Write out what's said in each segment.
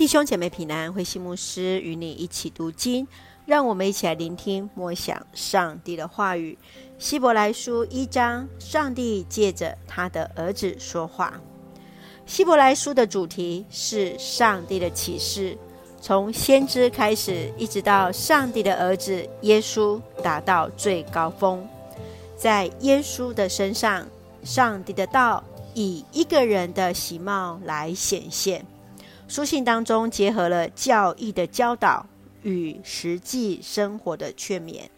弟兄姐妹平安，慧馨牧师与你一起读经，让我们一起来聆听默想上帝的话语。希伯来书一章，上帝借着他的儿子说话。希伯来书的主题是上帝的启示，从先知开始，一直到上帝的儿子耶稣达到最高峰。在耶稣的身上，上帝的道以一个人的形貌来显现。书信当中结合了教义的教导与实际生活的劝勉，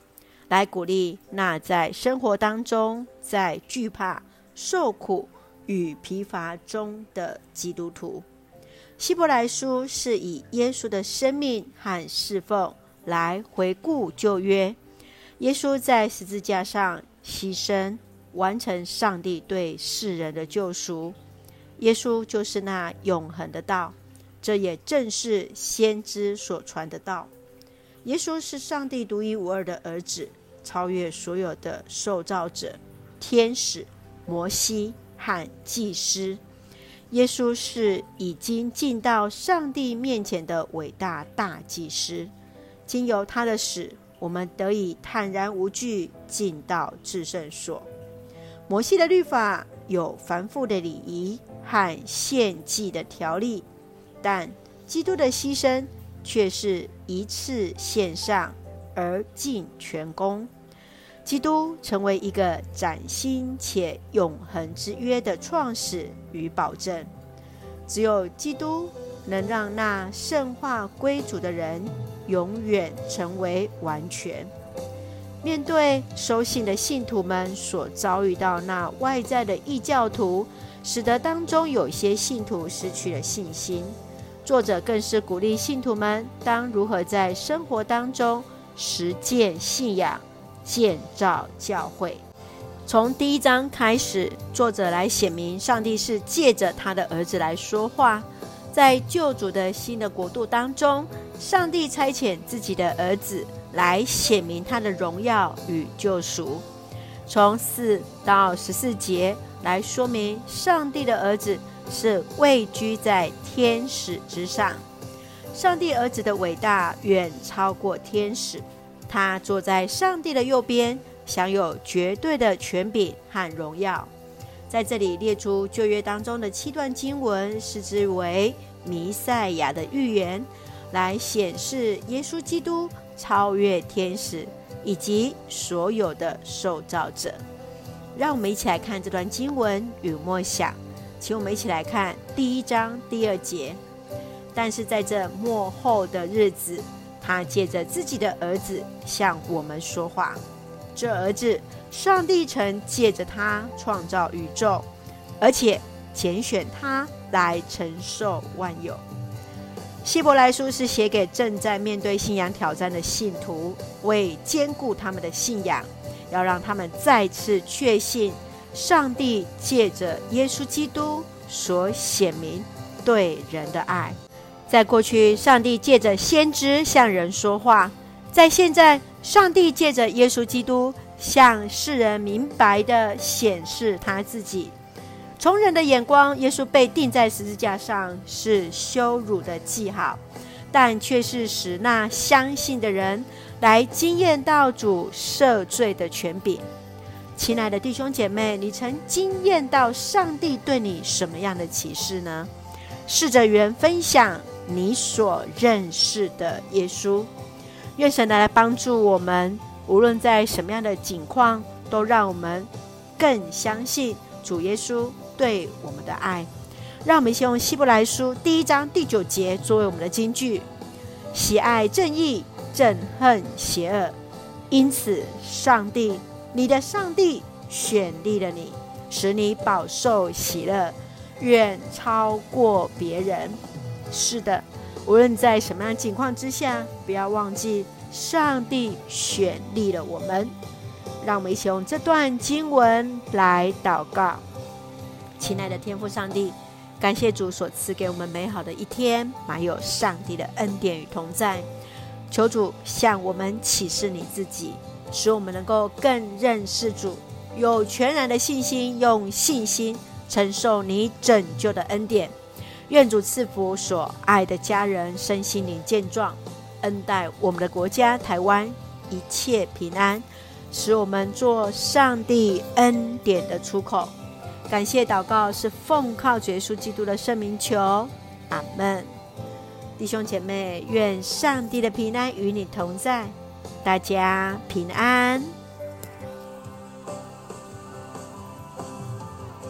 来鼓励那在生活当中在惧怕、受苦与疲乏中的基督徒。希伯来书是以耶稣的生命和侍奉来回顾旧约，耶稣在十字架上牺牲，完成上帝对世人的救赎。耶稣就是那永恒的道。这也正是先知所传的道。耶稣是上帝独一无二的儿子，超越所有的受造者、天使、摩西和祭司。耶稣是已经进到上帝面前的伟大大祭司。经由他的死，我们得以坦然无惧进到至圣所。摩西的律法有繁复的礼仪和献祭的条例。但基督的牺牲却是一次献上而尽全功。基督成为一个崭新且永恒之约的创始与保证。只有基督能让那圣化归主的人永远成为完全。面对收信的信徒们所遭遇到那外在的异教徒，使得当中有些信徒失去了信心。作者更是鼓励信徒们当如何在生活当中实践信仰、建造教会。从第一章开始，作者来显明上帝是借着他的儿子来说话。在救主的新的国度当中，上帝差遣自己的儿子来显明他的荣耀与救赎。从四到十四节来说明上帝的儿子。是位居在天使之上，上帝儿子的伟大远超过天使。他坐在上帝的右边，享有绝对的权柄和荣耀。在这里列出旧约当中的七段经文，视之为弥赛亚的预言，来显示耶稣基督超越天使以及所有的受造者。让我们一起来看这段经文与默想。请我们一起来看第一章第二节。但是在这末后的日子，他借着自己的儿子向我们说话。这儿子，上帝曾借着他创造宇宙，而且拣选他来承受万有。希伯来书是写给正在面对信仰挑战的信徒，为坚固他们的信仰，要让他们再次确信。上帝借着耶稣基督所显明对人的爱，在过去，上帝借着先知向人说话；在现在，上帝借着耶稣基督向世人明白地显示他自己。从人的眼光，耶稣被钉在十字架上是羞辱的记号，但却是使那相信的人来惊艳到主赦罪的权柄。亲爱的弟兄姐妹，你曾经验到上帝对你什么样的启示呢？试着与人分享你所认识的耶稣。愿神来帮助我们，无论在什么样的境况，都让我们更相信主耶稣对我们的爱。让我们先用希伯来书第一章第九节作为我们的金句：喜爱正义，憎恨邪恶。因此，上帝。你的上帝选立了你，使你饱受喜乐，远超过别人。是的，无论在什么样的情况之下，不要忘记上帝选立了我们。让我们一起用这段经文来祷告。亲爱的天父上帝，感谢主所赐给我们美好的一天，满有上帝的恩典与同在。求主向我们启示你自己。使我们能够更认识主，有全然的信心，用信心承受你拯救的恩典。愿主赐福所爱的家人身心灵健壮，恩待我们的国家台湾一切平安，使我们做上帝恩典的出口。感谢祷告是奉靠主耶稣基督的圣名求，阿门。弟兄姐妹，愿上帝的平安与你同在，大家平安。